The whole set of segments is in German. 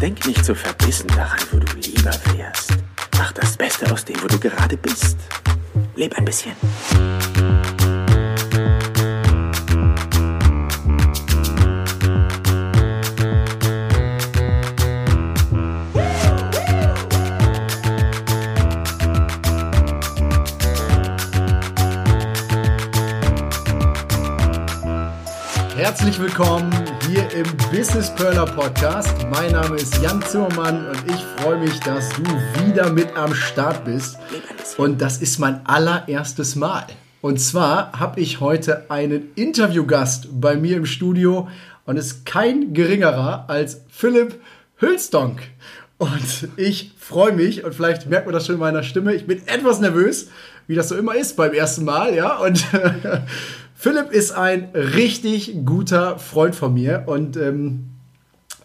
Denk nicht so verbissen daran, wo du lieber wärst. Mach das Beste aus dem, wo du gerade bist. Leb ein bisschen. Herzlich willkommen hier im Business Perler Podcast. Mein Name ist Jan Zimmermann und ich freue mich, dass du wieder mit am Start bist. Und das ist mein allererstes Mal. Und zwar habe ich heute einen Interviewgast bei mir im Studio und ist kein geringerer als Philipp Hülstonk. Und ich freue mich und vielleicht merkt man das schon in meiner Stimme. Ich bin etwas nervös, wie das so immer ist beim ersten Mal, ja. Und Philipp ist ein richtig guter Freund von mir und ähm,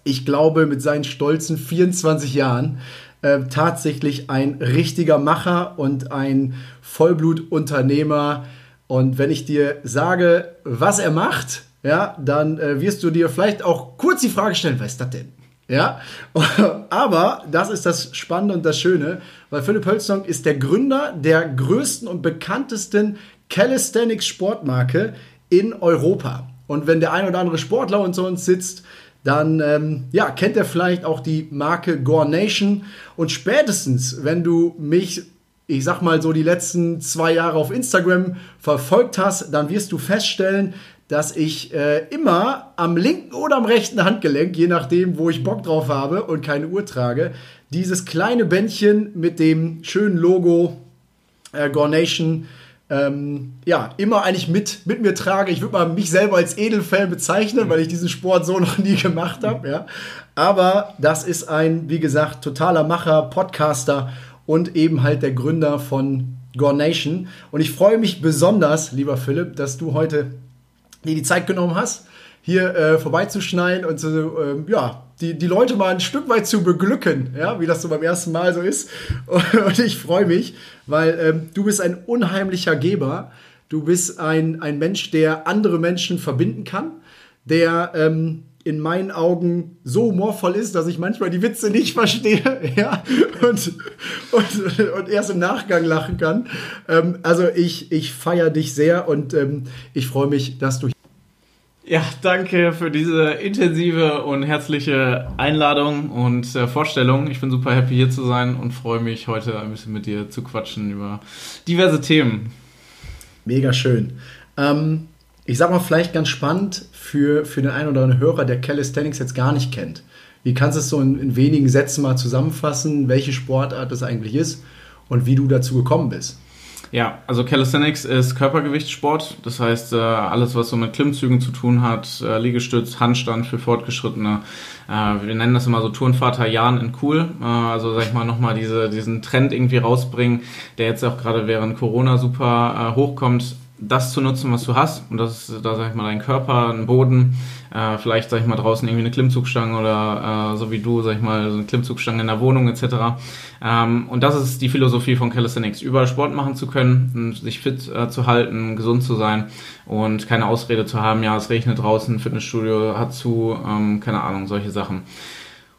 ich glaube mit seinen stolzen 24 Jahren äh, tatsächlich ein richtiger Macher und ein Vollblutunternehmer. Und wenn ich dir sage, was er macht, ja, dann äh, wirst du dir vielleicht auch kurz die Frage stellen, was ist das denn? Ja, aber das ist das Spannende und das Schöne, weil Philipp Hölzong ist der Gründer der größten und bekanntesten Calisthenics Sportmarke in Europa. Und wenn der ein oder andere Sportler unter uns sitzt, dann ähm, ja, kennt er vielleicht auch die Marke Gore Nation. Und spätestens, wenn du mich, ich sag mal so die letzten zwei Jahre auf Instagram verfolgt hast, dann wirst du feststellen, dass ich äh, immer am linken oder am rechten Handgelenk, je nachdem, wo ich Bock drauf habe und keine Uhr trage, dieses kleine Bändchen mit dem schönen Logo äh, Gore Nation ähm, ja, immer eigentlich mit, mit mir trage. Ich würde mal mich selber als Edelfan bezeichnen, weil ich diesen Sport so noch nie gemacht habe. Ja. Aber das ist ein, wie gesagt, totaler Macher, Podcaster und eben halt der Gründer von Gore Nation. Und ich freue mich besonders, lieber Philipp, dass du heute dir die Zeit genommen hast, hier äh, vorbeizuschneiden und zu, äh, ja, die, die Leute mal ein Stück weit zu beglücken, ja, wie das so beim ersten Mal so ist. Und ich freue mich, weil ähm, du bist ein unheimlicher Geber. Du bist ein, ein Mensch, der andere Menschen verbinden kann, der ähm, in meinen Augen so humorvoll ist, dass ich manchmal die Witze nicht verstehe ja, und, und, und erst im Nachgang lachen kann. Ähm, also ich, ich feiere dich sehr und ähm, ich freue mich, dass du ja, danke für diese intensive und herzliche Einladung und äh, Vorstellung. Ich bin super happy hier zu sein und freue mich heute ein bisschen mit dir zu quatschen über diverse Themen. Mega schön. Ähm, ich sag mal vielleicht ganz spannend für, für den einen oder anderen Hörer, der Calisthenics jetzt gar nicht kennt. Wie kannst du es so in, in wenigen Sätzen mal zusammenfassen, welche Sportart das eigentlich ist und wie du dazu gekommen bist? Ja, also Calisthenics ist Körpergewichtssport. Das heißt, äh, alles, was so mit Klimmzügen zu tun hat, äh, Liegestütz, Handstand für Fortgeschrittene. Äh, wir nennen das immer so Turnvater Jan in cool. Also sag ich mal nochmal diese, diesen Trend irgendwie rausbringen, der jetzt auch gerade während Corona super hochkommt das zu nutzen, was du hast. Und das ist, da sag ich mal, dein Körper, ein Boden, äh, vielleicht, sag ich mal, draußen irgendwie eine Klimmzugstange oder äh, so wie du, sag ich mal, so eine Klimmzugstange in der Wohnung etc. Ähm, und das ist die Philosophie von Calisthenics, überall Sport machen zu können, sich fit äh, zu halten, gesund zu sein und keine Ausrede zu haben, ja, es regnet draußen, Fitnessstudio hat zu, ähm, keine Ahnung, solche Sachen.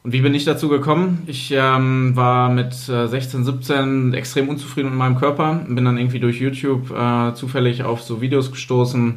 Und wie bin ich dazu gekommen? Ich ähm, war mit äh, 16, 17 extrem unzufrieden mit meinem Körper. Bin dann irgendwie durch YouTube äh, zufällig auf so Videos gestoßen,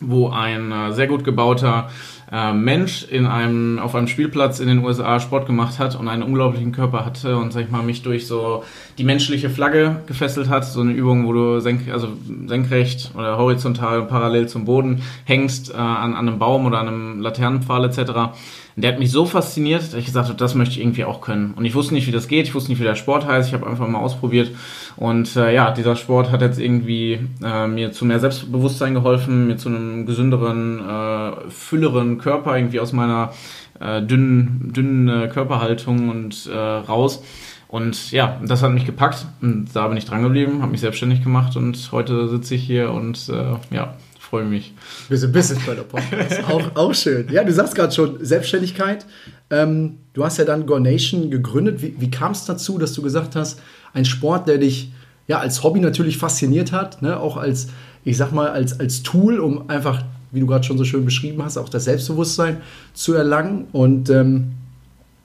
wo ein äh, sehr gut gebauter äh, Mensch in einem, auf einem Spielplatz in den USA Sport gemacht hat und einen unglaublichen Körper hatte und, sag ich mal, mich durch so die menschliche Flagge gefesselt hat. So eine Übung, wo du senk, also senkrecht oder horizontal parallel zum Boden hängst äh, an, an einem Baum oder an einem Laternenpfahl etc. Und der hat mich so fasziniert, dass ich gesagt habe, das möchte ich irgendwie auch können. Und ich wusste nicht, wie das geht, ich wusste nicht, wie der Sport heißt, ich habe einfach mal ausprobiert. Und äh, ja, dieser Sport hat jetzt irgendwie äh, mir zu mehr Selbstbewusstsein geholfen, mir zu einem gesünderen, äh, fülleren Körper irgendwie aus meiner äh, dünnen, dünnen äh, Körperhaltung und äh, raus. Und ja, das hat mich gepackt und da bin ich dran geblieben, habe mich selbstständig gemacht und heute sitze ich hier und äh, ja, freue mich. Bisschen Business bei der Podcast. auch, auch schön. Ja, du sagst gerade schon, Selbstständigkeit. Ähm, du hast ja dann Gore Nation gegründet. Wie, wie kam es dazu, dass du gesagt hast, ein Sport, der dich ja als Hobby natürlich fasziniert hat, ne? auch als, ich sag mal, als, als Tool, um einfach, wie du gerade schon so schön beschrieben hast, auch das Selbstbewusstsein zu erlangen. Und ähm,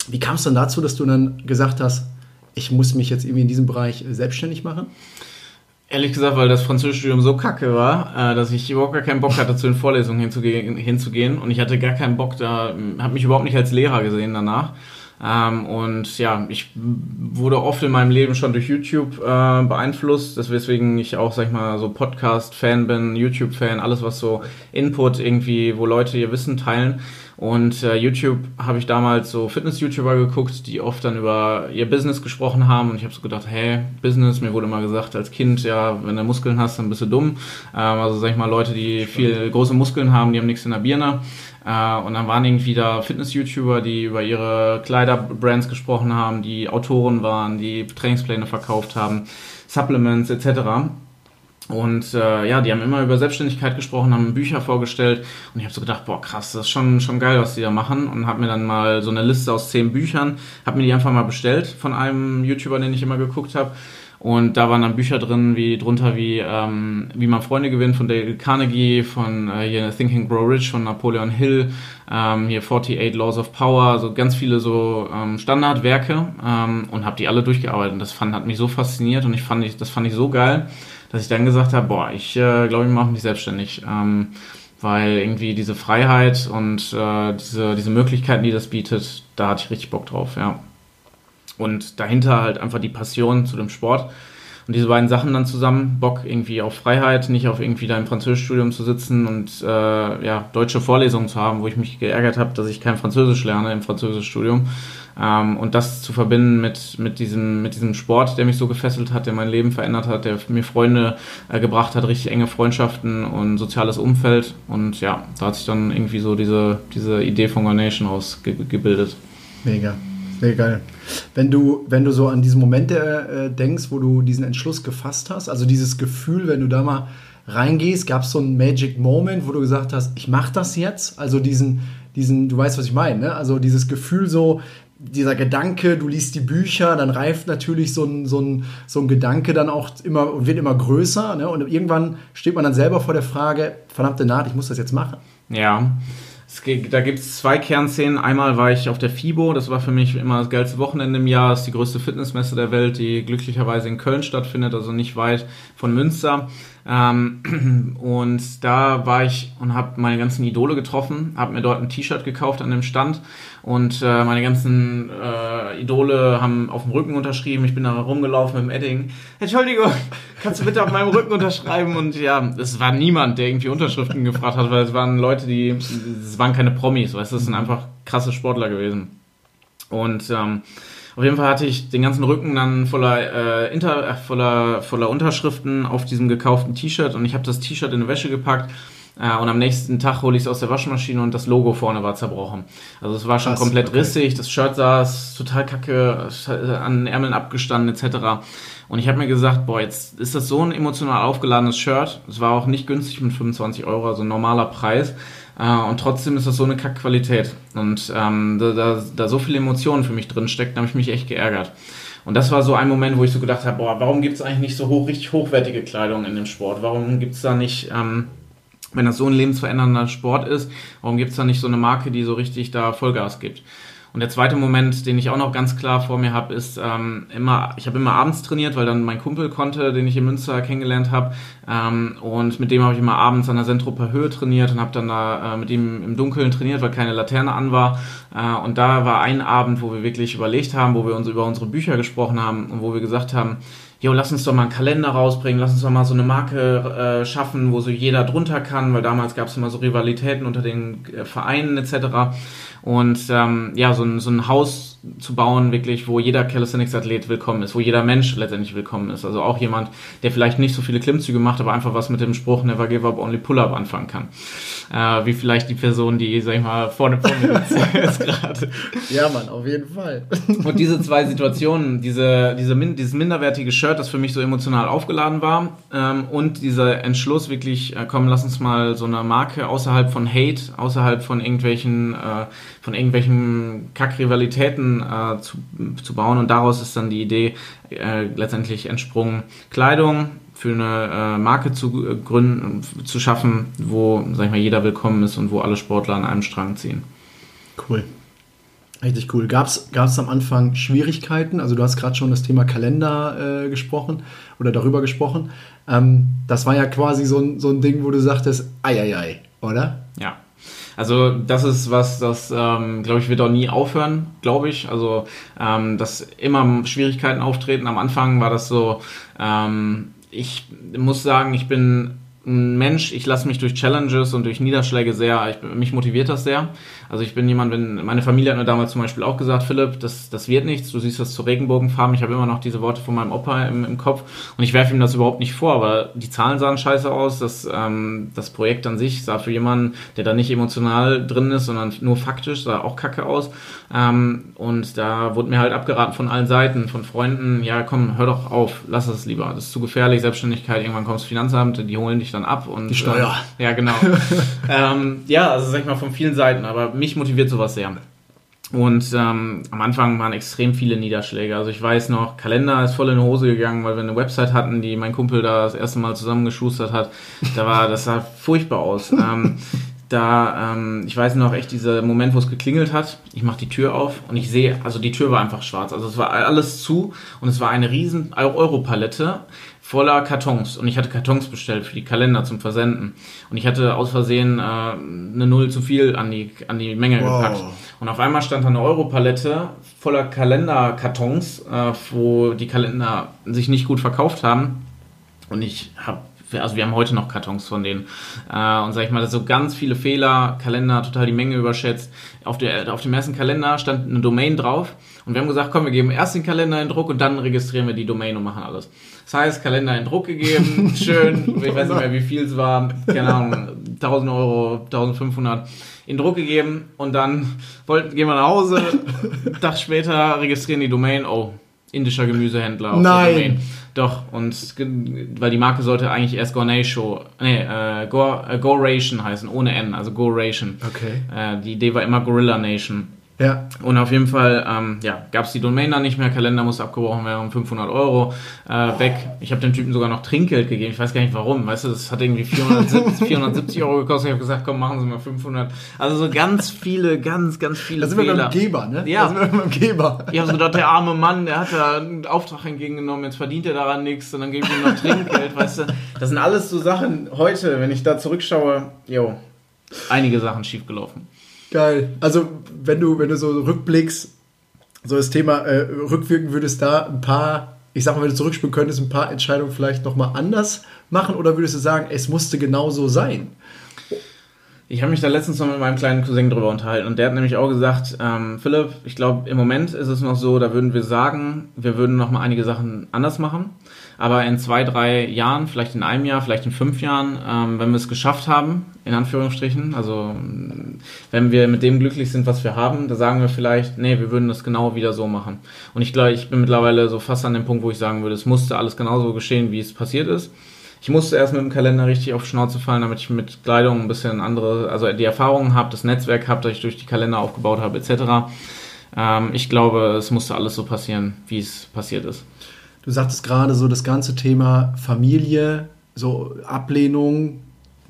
Wie kam es dann dazu, dass du dann gesagt hast, ich muss mich jetzt irgendwie in diesem Bereich selbstständig machen? Ehrlich gesagt, weil das Französischstudium so kacke war, äh, dass ich überhaupt gar keinen Bock hatte, zu den Vorlesungen hinzugehen, hinzugehen. Und ich hatte gar keinen Bock da, habe mich überhaupt nicht als Lehrer gesehen danach. Ähm, und ja, ich wurde oft in meinem Leben schon durch YouTube äh, beeinflusst, deswegen ich auch, sag ich mal, so Podcast-Fan bin, YouTube-Fan, alles was so Input irgendwie, wo Leute ihr Wissen teilen. Und äh, YouTube habe ich damals so Fitness-YouTuber geguckt, die oft dann über ihr Business gesprochen haben. Und ich habe so gedacht, hey, Business, mir wurde immer gesagt als Kind, ja, wenn du Muskeln hast, dann bist du dumm. Ähm, also sag ich mal, Leute, die viel große Muskeln haben, die haben nichts in der Birne. Äh, und dann waren irgendwie da Fitness-YouTuber, die über ihre Kleiderbrands gesprochen haben, die Autoren waren, die Trainingspläne verkauft haben, Supplements etc. Und äh, ja, die haben immer über Selbstständigkeit gesprochen, haben Bücher vorgestellt. Und ich habe so gedacht, boah krass, das ist schon, schon geil, was die da machen. Und habe mir dann mal so eine Liste aus zehn Büchern, habe mir die einfach mal bestellt von einem YouTuber, den ich immer geguckt habe und da waren dann Bücher drin, wie drunter wie ähm, wie man Freunde gewinnt von Dale Carnegie, von äh, hier Thinking Grow Rich von Napoleon Hill, ähm, hier 48 Laws of Power, so ganz viele so ähm, Standardwerke ähm, und habe die alle durchgearbeitet. Und das fand hat mich so fasziniert und ich fand ich das fand ich so geil dass ich dann gesagt habe, boah, ich äh, glaube, ich mache mich selbstständig. Ähm, weil irgendwie diese Freiheit und äh, diese, diese Möglichkeiten, die das bietet, da hatte ich richtig Bock drauf, ja. Und dahinter halt einfach die Passion zu dem Sport. Und diese beiden Sachen dann zusammen, Bock irgendwie auf Freiheit, nicht auf irgendwie da im Französischstudium zu sitzen und äh, ja, deutsche Vorlesungen zu haben, wo ich mich geärgert habe, dass ich kein Französisch lerne im Französischstudium. Ähm, und das zu verbinden mit, mit, diesem, mit diesem Sport, der mich so gefesselt hat, der mein Leben verändert hat, der mir Freunde äh, gebracht hat, richtig enge Freundschaften und soziales Umfeld. Und ja, da hat sich dann irgendwie so diese, diese Idee von Nation ausgebildet. Mega. Sehr geil. Wenn du, wenn du so an diesen Moment äh, denkst, wo du diesen Entschluss gefasst hast, also dieses Gefühl, wenn du da mal reingehst, gab es so einen Magic Moment, wo du gesagt hast, ich mache das jetzt? Also diesen, diesen, du weißt, was ich meine, ne? Also dieses Gefühl so, dieser Gedanke, du liest die Bücher, dann reift natürlich so ein, so ein, so ein Gedanke dann auch immer und wird immer größer. Ne? Und irgendwann steht man dann selber vor der Frage, verdammte Naht, ich muss das jetzt machen. Ja. Geht, da gibt es zwei Kernszenen. Einmal war ich auf der FIBO, das war für mich immer das geilste Wochenende im Jahr. Das ist die größte Fitnessmesse der Welt, die glücklicherweise in Köln stattfindet, also nicht weit von Münster. Ähm, und da war ich und habe meine ganzen Idole getroffen, habe mir dort ein T-Shirt gekauft an dem Stand und äh, meine ganzen äh, Idole haben auf dem Rücken unterschrieben. Ich bin da rumgelaufen mit dem Edding. Entschuldigung, kannst du bitte auf meinem Rücken unterschreiben? Und ja, es war niemand, der irgendwie Unterschriften gefragt hat, weil es waren Leute, die, es waren keine Promis, weißt du, es sind einfach krasse Sportler gewesen. Und ähm, auf jeden Fall hatte ich den ganzen Rücken dann voller, äh, Inter, äh, voller, voller Unterschriften auf diesem gekauften T-Shirt und ich habe das T-Shirt in eine Wäsche gepackt äh, und am nächsten Tag hole ich es aus der Waschmaschine und das Logo vorne war zerbrochen. Also es war schon Krass, komplett okay. rissig, das Shirt saß total kacke, an den Ärmeln abgestanden etc. Und ich habe mir gesagt, boah, jetzt ist das so ein emotional aufgeladenes Shirt. Es war auch nicht günstig mit 25 Euro, also ein normaler Preis. Äh, und trotzdem ist das so eine Kackqualität. Und ähm, da, da, da so viele Emotionen für mich drin stecken, habe ich mich echt geärgert. Und das war so ein Moment, wo ich so gedacht habe, boah, warum gibt es eigentlich nicht so hoch, richtig hochwertige Kleidung in dem Sport? Warum gibt es da nicht, ähm, wenn das so ein lebensverändernder Sport ist, warum gibt es da nicht so eine Marke, die so richtig da Vollgas gibt? Und der zweite Moment, den ich auch noch ganz klar vor mir habe, ist ähm, immer, ich habe immer abends trainiert, weil dann mein Kumpel konnte, den ich in Münster kennengelernt habe. Ähm, und mit dem habe ich immer abends an der Sentroper Höhe trainiert und habe dann da äh, mit ihm im Dunkeln trainiert, weil keine Laterne an war. Äh, und da war ein Abend, wo wir wirklich überlegt haben, wo wir uns über unsere Bücher gesprochen haben und wo wir gesagt haben, jo, lass uns doch mal einen Kalender rausbringen, lass uns doch mal so eine Marke äh, schaffen, wo so jeder drunter kann, weil damals gab es immer so Rivalitäten unter den äh, Vereinen etc. Und ähm, ja, so ein, so ein Haus zu bauen, wirklich, wo jeder Calisthenics-Athlet willkommen ist, wo jeder Mensch letztendlich willkommen ist. Also auch jemand, der vielleicht nicht so viele Klimmzüge macht, aber einfach was mit dem Spruch Never give up, only pull up anfangen kann. Äh, wie vielleicht die Person, die, sag ich mal, vorne vor mir ist gerade. Ja, Mann, auf jeden Fall. Und diese zwei Situationen, diese, diese, dieses minderwertige Shirt, das für mich so emotional aufgeladen war, ähm, und dieser Entschluss wirklich, äh, komm, lass uns mal so eine Marke außerhalb von Hate, außerhalb von irgendwelchen, äh, von irgendwelchen Kackrivalitäten äh, zu, zu bauen. Und daraus ist dann die Idee äh, letztendlich entsprungen, Kleidung für eine äh, Marke zu äh, gründen, zu schaffen, wo, sag ich mal, jeder willkommen ist und wo alle Sportler an einem Strang ziehen. Cool. Richtig cool. Gab es am Anfang Schwierigkeiten? Also du hast gerade schon das Thema Kalender äh, gesprochen oder darüber gesprochen. Ähm, das war ja quasi so ein, so ein Ding, wo du sagtest, ei, ei, ei, oder? Ja. Also das ist was, das ähm, glaube ich wird auch nie aufhören, glaube ich. Also ähm, dass immer Schwierigkeiten auftreten. Am Anfang war das so. Ähm, ich muss sagen, ich bin ein Mensch, ich lasse mich durch Challenges und durch Niederschläge sehr, ich, mich motiviert das sehr. Also ich bin jemand, wenn meine Familie hat mir damals zum Beispiel auch gesagt, Philipp, das, das wird nichts, du siehst das zu Regenbogenfarben. Ich habe immer noch diese Worte von meinem Opa im, im Kopf und ich werfe ihm das überhaupt nicht vor, aber die Zahlen sahen scheiße aus. Das, ähm, das Projekt an sich sah für jemanden, der da nicht emotional drin ist, sondern nur faktisch, sah auch kacke aus. Ähm, und da wurde mir halt abgeraten von allen Seiten, von Freunden, ja komm, hör doch auf, lass es lieber, das ist zu gefährlich, Selbstständigkeit, irgendwann kommst du Finanzamt, die holen dich dann ab und die Steuer. Äh, ja, genau. ähm, ja, also sag ich mal von vielen Seiten, aber mich motiviert sowas sehr. Und ähm, am Anfang waren extrem viele Niederschläge. Also ich weiß noch, Kalender ist voll in die Hose gegangen, weil wir eine Website hatten, die mein Kumpel da das erste Mal zusammengeschustert hat. Da war, das sah furchtbar aus. ähm, da, ähm, ich weiß noch echt dieser Moment, wo es geklingelt hat. Ich mache die Tür auf und ich sehe, also die Tür war einfach schwarz. Also es war alles zu und es war eine riesen Europalette voller Kartons. Und ich hatte Kartons bestellt für die Kalender zum Versenden. Und ich hatte aus Versehen äh, eine Null zu viel an die, an die Menge wow. gepackt. Und auf einmal stand da eine Europalette voller Kalenderkartons, äh, wo die Kalender sich nicht gut verkauft haben. Und ich habe also wir haben heute noch Kartons von denen. Äh, und sag ich mal, so ganz viele Fehler, Kalender total die Menge überschätzt. Auf, der, auf dem ersten Kalender stand eine Domain drauf und wir haben gesagt, komm, wir geben erst den Kalender in Druck und dann registrieren wir die Domain und machen alles. Das heißt, Kalender in Druck gegeben, schön, ich weiß nicht mehr, wie viel es war, keine Ahnung, 1000 Euro, 1500 in Druck gegeben und dann wollten, gehen wir nach Hause, Tag später registrieren die Domain, oh, indischer Gemüsehändler auf Nein. Domain. Doch, und weil die Marke sollte eigentlich erst Gournay-Show, nee, äh, äh, Go Ration heißen, ohne N, also Go Ration. Okay. Äh, die Idee war immer Gorilla Nation. Ja. Und auf jeden Fall ja, gab es die Domain dann nicht mehr, Kalender muss abgebrochen werden um 500 Euro äh, weg. Ich habe dem Typen sogar noch Trinkgeld gegeben, ich weiß gar nicht warum, weißt du, das hat irgendwie 470, 470 Euro gekostet. Ich habe gesagt, komm, machen Sie mal 500. Also so ganz viele, ganz, ganz viele Da sind wir beim Geber, ne? Ja. Da sind wir beim Geber. Ich habe so gedacht, der arme Mann, der hat da einen Auftrag entgegengenommen, jetzt verdient er daran nichts und dann gebe ich ihm noch Trinkgeld, weißt du. Das sind alles so Sachen heute, wenn ich da zurückschaue, jo, einige Sachen schiefgelaufen. Geil. Also, wenn du, wenn du so rückblickst, so das Thema äh, rückwirken würdest da ein paar, ich sag mal, wenn du zurückspielen könntest, ein paar Entscheidungen vielleicht nochmal anders machen oder würdest du sagen, es musste genau so sein? Ich habe mich da letztens noch mit meinem kleinen Cousin drüber unterhalten und der hat nämlich auch gesagt, ähm, Philipp, ich glaube, im Moment ist es noch so, da würden wir sagen, wir würden noch mal einige Sachen anders machen. Aber in zwei, drei Jahren, vielleicht in einem Jahr, vielleicht in fünf Jahren, ähm, wenn wir es geschafft haben, in Anführungsstrichen, also wenn wir mit dem glücklich sind, was wir haben, da sagen wir vielleicht, nee, wir würden das genau wieder so machen. Und ich glaube, ich bin mittlerweile so fast an dem Punkt, wo ich sagen würde, es musste alles genauso geschehen, wie es passiert ist. Ich musste erst mit dem Kalender richtig auf Schnauze fallen, damit ich mit Kleidung ein bisschen andere, also die Erfahrungen habe, das Netzwerk habe, das ich durch die Kalender aufgebaut habe, etc. Ähm, ich glaube, es musste alles so passieren, wie es passiert ist. Du sagtest gerade so das ganze Thema Familie, so Ablehnung.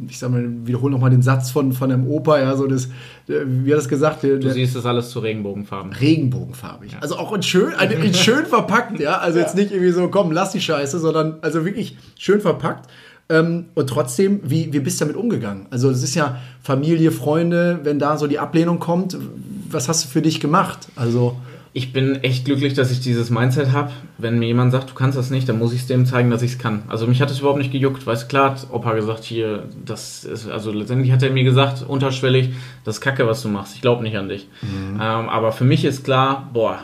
Ich sag mal, wiederhole nochmal den Satz von, von einem Opa, ja, so das, wie hat das gesagt? Der, du siehst das alles zu Regenbogenfarben. Regenbogenfarbig. Ja. Also auch in schön, in schön verpackt, ja. Also ja. jetzt nicht irgendwie so, komm, lass die Scheiße, sondern also wirklich schön verpackt. Ähm, und trotzdem, wie, wie bist du damit umgegangen? Also es ist ja Familie, Freunde, wenn da so die Ablehnung kommt, was hast du für dich gemacht? Also ich bin echt glücklich, dass ich dieses Mindset habe. Wenn mir jemand sagt, du kannst das nicht, dann muss ich es dem zeigen, dass ich es kann. Also mich hat es überhaupt nicht gejuckt. Weißt klar hat Opa gesagt, hier, das ist, also letztendlich hat er mir gesagt, unterschwellig, das ist Kacke, was du machst. Ich glaube nicht an dich. Mhm. Ähm, aber für mich ist klar, boah,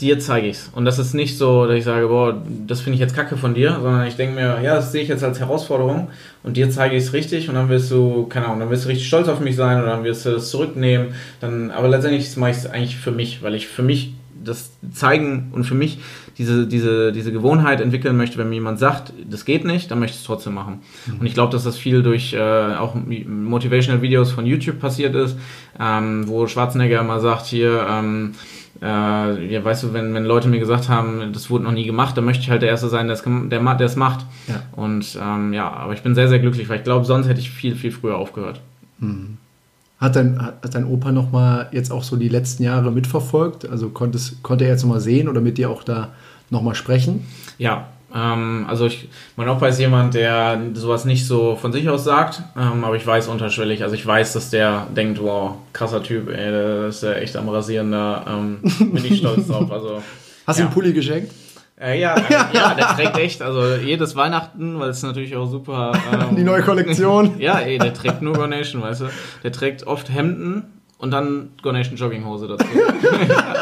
dir zeige ich's. Und das ist nicht so, dass ich sage, boah, das finde ich jetzt Kacke von dir, sondern ich denke mir, ja, das sehe ich jetzt als Herausforderung und dir zeige ich es richtig und dann wirst du, keine Ahnung, dann wirst du richtig stolz auf mich sein oder dann wirst du das zurücknehmen. Dann, aber letztendlich mache ich es eigentlich für mich, weil ich für mich das zeigen und für mich diese, diese, diese Gewohnheit entwickeln möchte, wenn mir jemand sagt, das geht nicht, dann möchte ich es trotzdem machen. Mhm. Und ich glaube, dass das viel durch äh, auch Motivational Videos von YouTube passiert ist, ähm, wo Schwarzenegger immer sagt, hier, ähm, äh, ja, weißt du, wenn, wenn Leute mir gesagt haben, das wurde noch nie gemacht, dann möchte ich halt der Erste sein, der es macht. Ja. Und ähm, ja, aber ich bin sehr, sehr glücklich, weil ich glaube, sonst hätte ich viel, viel früher aufgehört. Mhm. Hat dein, hat dein Opa noch mal jetzt auch so die letzten Jahre mitverfolgt? Also konntest, konnte er jetzt noch mal sehen oder mit dir auch da noch mal sprechen? Ja, ähm, also ich, mein Opa ist jemand, der sowas nicht so von sich aus sagt, ähm, aber ich weiß unterschwellig, also ich weiß, dass der denkt, wow, krasser Typ, ey, der ist ja echt am Rasieren, da ähm, bin ich stolz drauf. Also, Hast du ja. einen Pulli geschenkt? Äh, ja, äh, ja, der trägt echt, also jedes Weihnachten, weil es natürlich auch super. Ähm, Die neue Kollektion. ja, ey, der trägt nur Gornation, weißt du. Der trägt oft Hemden und dann Gornation Jogginghose dazu.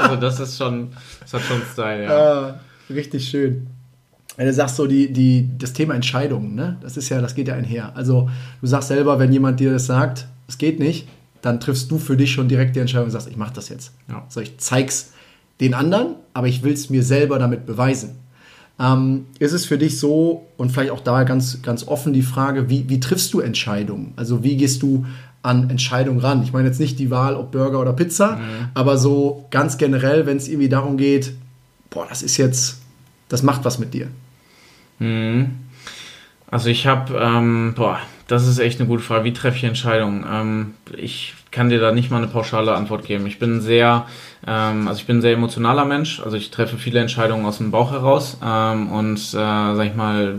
also das ist schon, das hat schon Style, ja. Ah, richtig schön. Du sagst so, die, die, das Thema Entscheidungen, ne? Das ist ja, das geht ja einher. Also du sagst selber, wenn jemand dir das sagt, es geht nicht, dann triffst du für dich schon direkt die Entscheidung und sagst, ich mach das jetzt. Ja. So, ich zeig's den anderen, aber ich will es mir selber damit beweisen. Ähm, ist es für dich so, und vielleicht auch da ganz, ganz offen die Frage, wie, wie triffst du Entscheidungen? Also wie gehst du an Entscheidungen ran? Ich meine jetzt nicht die Wahl, ob Burger oder Pizza, mhm. aber so ganz generell, wenn es irgendwie darum geht, boah, das ist jetzt, das macht was mit dir. Mhm. Also ich habe, ähm, boah, das ist echt eine gute Frage. Wie treffe ich Entscheidungen? Ähm, ich kann dir da nicht mal eine pauschale Antwort geben. Ich bin sehr, ähm, also ich bin ein sehr emotionaler Mensch. Also ich treffe viele Entscheidungen aus dem Bauch heraus ähm, und äh, sag ich mal,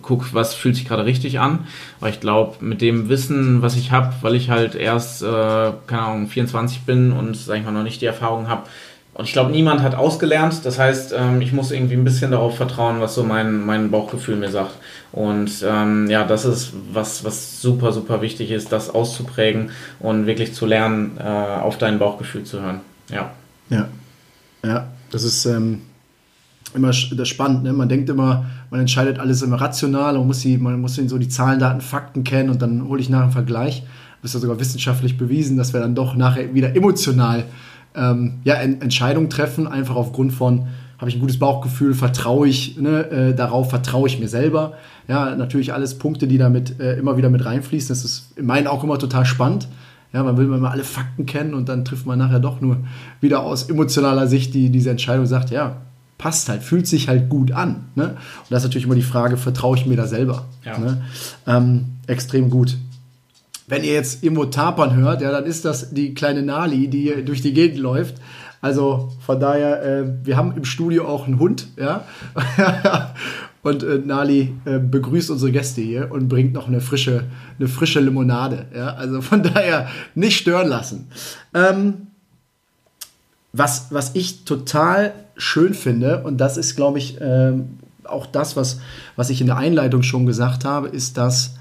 guck, was fühlt sich gerade richtig an. Weil ich glaube, mit dem Wissen, was ich habe, weil ich halt erst, äh, keine Ahnung, 24 bin und sag ich mal noch nicht die Erfahrung habe, und ich glaube, niemand hat ausgelernt. Das heißt, ähm, ich muss irgendwie ein bisschen darauf vertrauen, was so mein, mein Bauchgefühl mir sagt. Und ähm, ja, das ist was, was super, super wichtig ist, das auszuprägen und wirklich zu lernen, äh, auf dein Bauchgefühl zu hören. Ja. Ja. Ja, das ist ähm, immer das spannend. Ne? Man denkt immer, man entscheidet alles immer rational und muss die, man muss so die Zahlen, Daten, Fakten kennen und dann hole ich nachher einen Vergleich. Das ist ja sogar wissenschaftlich bewiesen, dass wir dann doch nachher wieder emotional ähm, ja, Entscheidungen treffen, einfach aufgrund von, habe ich ein gutes Bauchgefühl, vertraue ich ne, äh, darauf, vertraue ich mir selber. Ja, natürlich alles Punkte, die damit äh, immer wieder mit reinfließen. Das ist in meinen auch immer total spannend. Ja, man will immer alle Fakten kennen und dann trifft man nachher doch nur wieder aus emotionaler Sicht die, diese Entscheidung sagt, ja, passt halt, fühlt sich halt gut an. Ne? Und das ist natürlich immer die Frage, vertraue ich mir da selber? Ja. Ne? Ähm, extrem gut. Wenn ihr jetzt irgendwo Tapern hört, ja, dann ist das die kleine Nali, die durch die Gegend läuft. Also von daher, äh, wir haben im Studio auch einen Hund, ja. und äh, Nali äh, begrüßt unsere Gäste hier und bringt noch eine frische, eine frische Limonade. Ja? Also von daher nicht stören lassen. Ähm, was, was ich total schön finde, und das ist, glaube ich, ähm, auch das, was, was ich in der Einleitung schon gesagt habe, ist, dass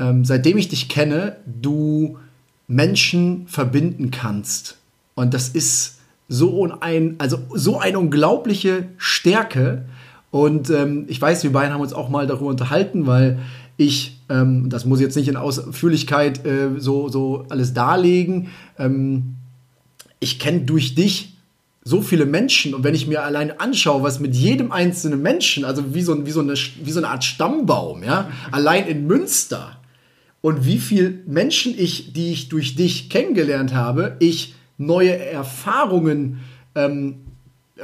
ähm, seitdem ich dich kenne, du Menschen verbinden kannst. Und das ist so ein, also so eine unglaubliche Stärke. Und ähm, ich weiß, wir beiden haben uns auch mal darüber unterhalten, weil ich, ähm, das muss ich jetzt nicht in Ausführlichkeit äh, so, so alles darlegen, ähm, ich kenne durch dich so viele Menschen und wenn ich mir allein anschaue, was mit jedem einzelnen Menschen, also wie so, wie so, eine, wie so eine Art Stammbaum, ja, allein in Münster, und wie viel Menschen ich, die ich durch dich kennengelernt habe, ich neue Erfahrungen ähm,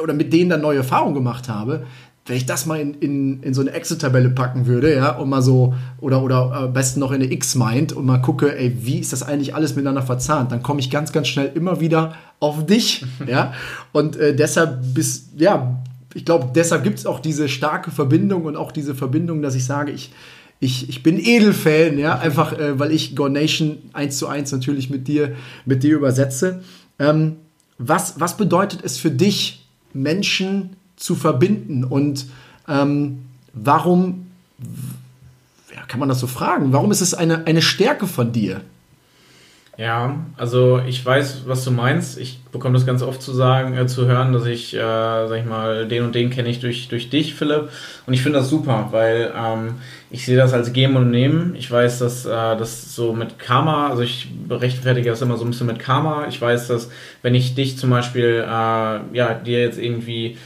oder mit denen dann neue Erfahrungen gemacht habe, wenn ich das mal in, in, in so eine Excel-Tabelle packen würde, ja, und mal so, oder, oder am besten noch in eine X-Mind und mal gucke, ey, wie ist das eigentlich alles miteinander verzahnt, dann komme ich ganz, ganz schnell immer wieder auf dich, ja, und äh, deshalb bis, ja, ich glaube, deshalb gibt es auch diese starke Verbindung und auch diese Verbindung, dass ich sage, ich, ich, ich bin Edelfan, ja, einfach äh, weil ich Gornation eins zu eins natürlich mit dir, mit dir übersetze. Ähm, was, was bedeutet es für dich, Menschen zu verbinden und ähm, warum, ja, kann man das so fragen, warum ist es eine, eine Stärke von dir? Ja, also ich weiß, was du meinst. Ich bekomme das ganz oft zu sagen, äh, zu hören, dass ich, äh, sag ich mal, den und den kenne ich durch, durch dich, Philipp. Und ich finde das super, weil ähm, ich sehe das als Geben und Nehmen. Ich weiß, dass äh, das so mit Karma, also ich rechtfertige das immer so ein bisschen mit Karma. Ich weiß, dass wenn ich dich zum Beispiel, äh, ja, dir jetzt irgendwie,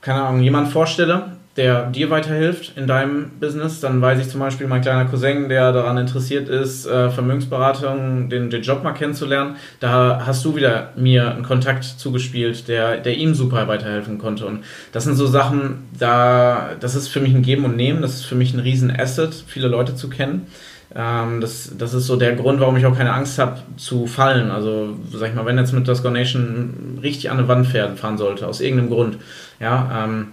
keine Ahnung, jemand vorstelle, der dir weiterhilft in deinem Business, dann weiß ich zum Beispiel, mein kleiner Cousin, der daran interessiert ist, äh, Vermögensberatung, den, den Job mal kennenzulernen, da hast du wieder mir einen Kontakt zugespielt, der, der ihm super weiterhelfen konnte. Und das sind so Sachen, da, das ist für mich ein Geben und Nehmen, das ist für mich ein riesen Asset, viele Leute zu kennen. Ähm, das, das ist so der Grund, warum ich auch keine Angst habe zu fallen. Also, sag ich mal, wenn jetzt mit das Nation richtig an eine Wand fahren sollte, aus irgendeinem Grund, ja, ähm,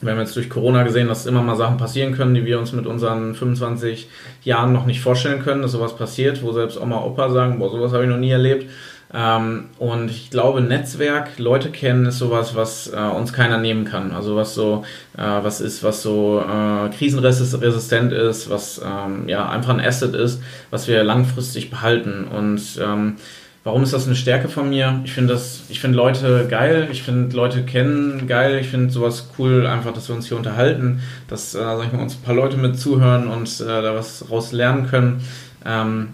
wir haben jetzt durch Corona gesehen, dass immer mal Sachen passieren können, die wir uns mit unseren 25 Jahren noch nicht vorstellen können, dass sowas passiert, wo selbst Oma, Opa sagen, boah, sowas habe ich noch nie erlebt. Ähm, und ich glaube, Netzwerk, Leute kennen, ist sowas, was äh, uns keiner nehmen kann. Also was so, äh, was ist, was so äh, krisenresistent ist, was ähm, ja einfach ein Asset ist, was wir langfristig behalten. Und ähm, warum ist das eine Stärke von mir? Ich finde das, ich finde Leute geil, ich finde Leute kennen geil, ich finde sowas cool, einfach, dass wir uns hier unterhalten, dass, äh, sag ich mal, uns ein paar Leute mit zuhören und äh, da was raus lernen können. Ähm,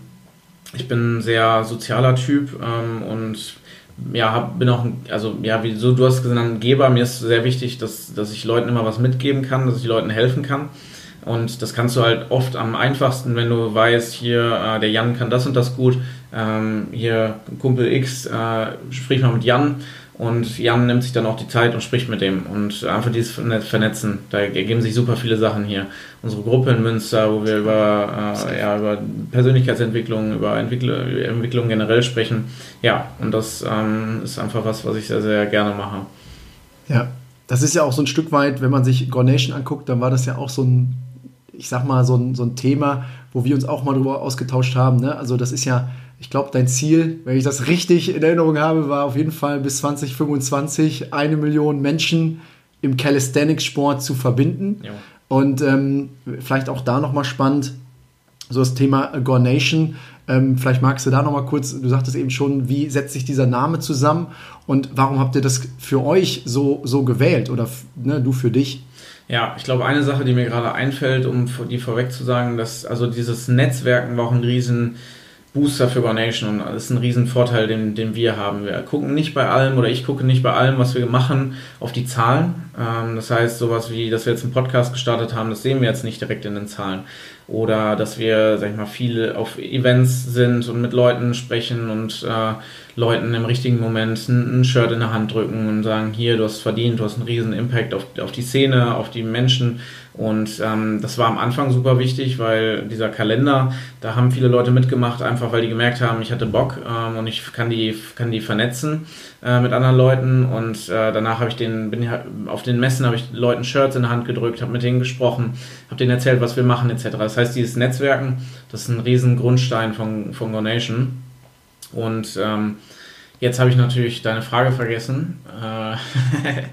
ich bin ein sehr sozialer Typ ähm, und ja, hab, bin auch, also ja, wie so du hast gesagt, ein Geber. Mir ist sehr wichtig, dass, dass ich Leuten immer was mitgeben kann, dass ich Leuten helfen kann. Und das kannst du halt oft am einfachsten, wenn du weißt, hier, äh, der Jan kann das und das gut, ähm, hier Kumpel X, äh, sprich mal mit Jan und Jan nimmt sich dann auch die Zeit und spricht mit dem und einfach dieses Vernetzen. Da ergeben sich super viele Sachen hier. Unsere Gruppe in Münster, wo wir über, äh, ja, über Persönlichkeitsentwicklung, über Entwickl Entwicklung generell sprechen. Ja, und das ähm, ist einfach was, was ich sehr, sehr gerne mache. Ja, das ist ja auch so ein Stück weit, wenn man sich Gornation anguckt, dann war das ja auch so ein, ich sag mal, so ein, so ein Thema, wo wir uns auch mal drüber ausgetauscht haben. Ne? Also das ist ja ich glaube, dein Ziel, wenn ich das richtig in Erinnerung habe, war auf jeden Fall bis 2025 eine Million Menschen im Calisthenics-Sport zu verbinden. Ja. Und ähm, vielleicht auch da nochmal spannend, so das Thema Gornation. Ähm, vielleicht magst du da nochmal kurz, du sagtest eben schon, wie setzt sich dieser Name zusammen und warum habt ihr das für euch so, so gewählt oder ne, du für dich? Ja, ich glaube, eine Sache, die mir gerade einfällt, um die vorweg zu sagen, dass also dieses Netzwerken war auch ein riesen Booster für Nation und das ist ein Riesenvorteil, den, den wir haben. Wir gucken nicht bei allem oder ich gucke nicht bei allem, was wir machen, auf die Zahlen. Ähm, das heißt, sowas wie, dass wir jetzt einen Podcast gestartet haben, das sehen wir jetzt nicht direkt in den Zahlen. Oder dass wir, sag ich mal, viel auf Events sind und mit Leuten sprechen und äh, Leuten im richtigen Moment ein, ein, Shirt in der Hand drücken und sagen, hier, du hast verdient, du hast einen riesen Impact auf, auf die Szene, auf die Menschen und ähm, das war am Anfang super wichtig, weil dieser Kalender, da haben viele Leute mitgemacht, einfach weil die gemerkt haben, ich hatte Bock ähm, und ich kann die, kann die vernetzen äh, mit anderen Leuten. Und äh, danach habe ich den, bin auf den Messen habe ich Leuten Shirts in der Hand gedrückt, habe mit denen gesprochen, habe denen erzählt, was wir machen, etc. Das heißt, dieses Netzwerken, das ist ein riesen Grundstein von, von GoNation. Und ähm, jetzt habe ich natürlich deine Frage vergessen. Äh,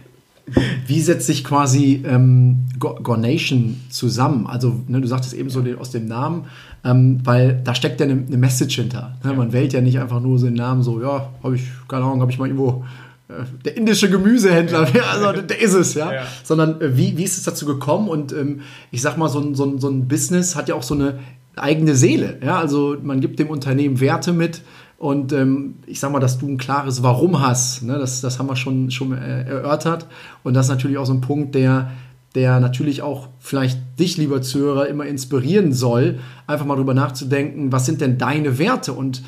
Wie setzt sich quasi ähm, Gornation zusammen? Also, ne, du sagtest eben so den, aus dem Namen, ähm, weil da steckt ja eine, eine Message hinter. Ne? Man wählt ja nicht einfach nur so den Namen, so, ja, habe ich, keine Ahnung, habe ich mal irgendwo äh, der indische Gemüsehändler, ja. also der ist es, ja. ja. Sondern äh, wie, wie ist es dazu gekommen? Und ähm, ich sag mal, so ein, so, ein, so ein Business hat ja auch so eine eigene Seele. Ja? Also man gibt dem Unternehmen Werte mit, und ähm, ich sag mal, dass du ein klares Warum hast, ne? das, das haben wir schon, schon äh, erörtert. Und das ist natürlich auch so ein Punkt, der, der natürlich auch vielleicht dich, lieber Zuhörer, immer inspirieren soll, einfach mal drüber nachzudenken, was sind denn deine Werte und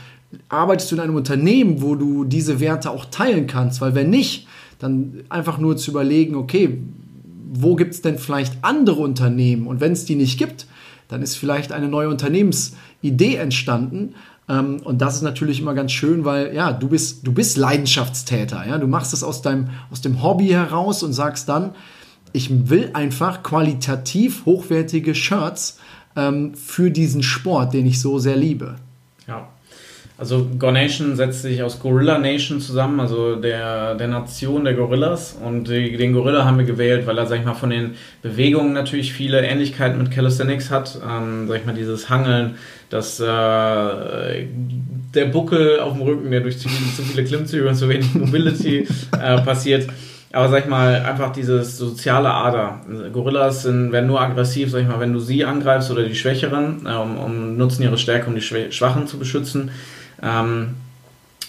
arbeitest du in einem Unternehmen, wo du diese Werte auch teilen kannst? Weil wenn nicht, dann einfach nur zu überlegen, okay, wo gibt es denn vielleicht andere Unternehmen? Und wenn es die nicht gibt, dann ist vielleicht eine neue Unternehmensidee entstanden ähm, und das ist natürlich immer ganz schön, weil ja, du bist, du bist Leidenschaftstäter. Ja? Du machst es aus, deinem, aus dem Hobby heraus und sagst dann, ich will einfach qualitativ hochwertige Shirts ähm, für diesen Sport, den ich so sehr liebe. Ja. Also Gornation setzt sich aus Gorilla Nation zusammen, also der, der Nation der Gorillas. Und den Gorilla haben wir gewählt, weil er, sag ich mal, von den Bewegungen natürlich viele Ähnlichkeiten mit Calisthenics hat. Ähm, sag ich mal, dieses Hangeln, das äh, der Buckel auf dem Rücken, der durch zu, zu viele Klimmzüge und zu wenig Mobility äh, passiert. Aber sag ich mal, einfach dieses soziale Ader. Gorillas sind, werden nur aggressiv, sag ich mal, wenn du sie angreifst oder die Schwächeren, äh, um, um nutzen ihre Stärke, um die Schwachen zu beschützen. Ähm,